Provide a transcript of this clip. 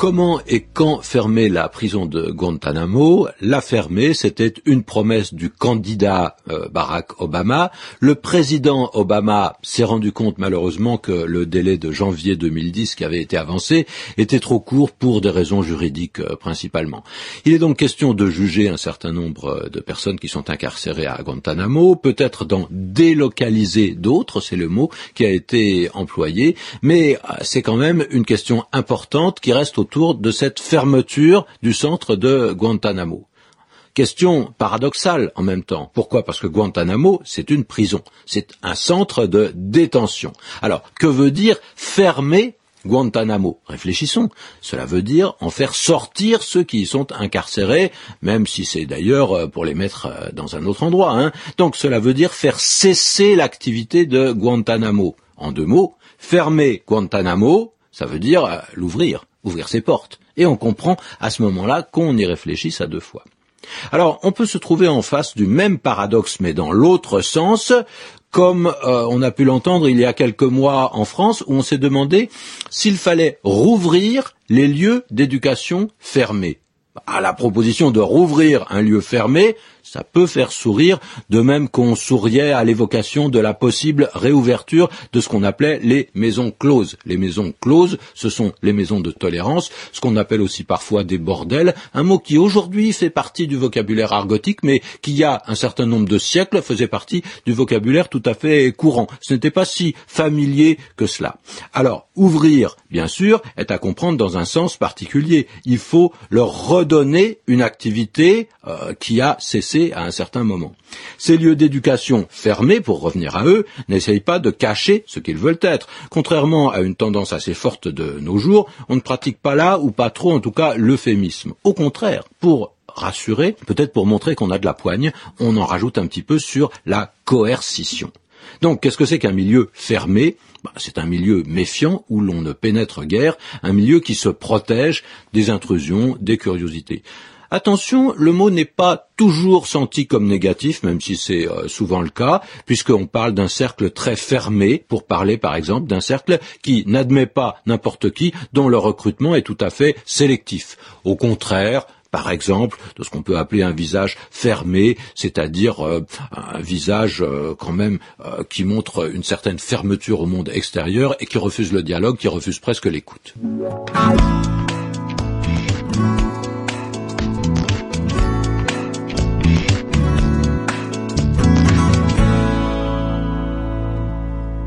Comment et quand fermer la prison de Guantanamo La fermer, c'était une promesse du candidat euh, Barack Obama. Le président Obama s'est rendu compte malheureusement que le délai de janvier 2010 qui avait été avancé était trop court pour des raisons juridiques euh, principalement. Il est donc question de juger un certain nombre euh, de personnes qui sont incarcérées à Guantanamo, peut-être d'en délocaliser d'autres, c'est le mot qui a été employé, mais c'est quand même une question importante qui reste au autour de cette fermeture du centre de Guantanamo. Question paradoxale en même temps. Pourquoi? Parce que Guantanamo, c'est une prison, c'est un centre de détention. Alors, que veut dire fermer Guantanamo? Réfléchissons. Cela veut dire en faire sortir ceux qui y sont incarcérés, même si c'est d'ailleurs euh, pour les mettre euh, dans un autre endroit. Hein. Donc cela veut dire faire cesser l'activité de Guantanamo. En deux mots, fermer Guantanamo, ça veut dire euh, l'ouvrir ouvrir ses portes. Et on comprend à ce moment-là qu'on y réfléchisse à deux fois. Alors, on peut se trouver en face du même paradoxe, mais dans l'autre sens, comme euh, on a pu l'entendre il y a quelques mois en France, où on s'est demandé s'il fallait rouvrir les lieux d'éducation fermés. À la proposition de rouvrir un lieu fermé, ça peut faire sourire, de même qu'on souriait à l'évocation de la possible réouverture de ce qu'on appelait les maisons closes. Les maisons closes, ce sont les maisons de tolérance, ce qu'on appelle aussi parfois des bordels, un mot qui aujourd'hui fait partie du vocabulaire argotique, mais qui il y a un certain nombre de siècles faisait partie du vocabulaire tout à fait courant. Ce n'était pas si familier que cela. Alors, ouvrir, bien sûr, est à comprendre dans un sens particulier. Il faut leur redonner une activité euh, qui a cessé à un certain moment. Ces lieux d'éducation fermés, pour revenir à eux, n'essayent pas de cacher ce qu'ils veulent être. Contrairement à une tendance assez forte de nos jours, on ne pratique pas là, ou pas trop en tout cas, l'euphémisme. Au contraire, pour rassurer, peut-être pour montrer qu'on a de la poigne, on en rajoute un petit peu sur la coercition. Donc, qu'est-ce que c'est qu'un milieu fermé? Bah, C'est un milieu méfiant où l'on ne pénètre guère, un milieu qui se protège des intrusions, des curiosités. Attention, le mot n'est pas toujours senti comme négatif, même si c'est euh, souvent le cas, puisqu'on parle d'un cercle très fermé, pour parler par exemple d'un cercle qui n'admet pas n'importe qui, dont le recrutement est tout à fait sélectif. Au contraire, par exemple, de ce qu'on peut appeler un visage fermé, c'est-à-dire euh, un visage euh, quand même qui montre une certaine fermeture au monde extérieur et qui refuse le dialogue, qui refuse presque l'écoute.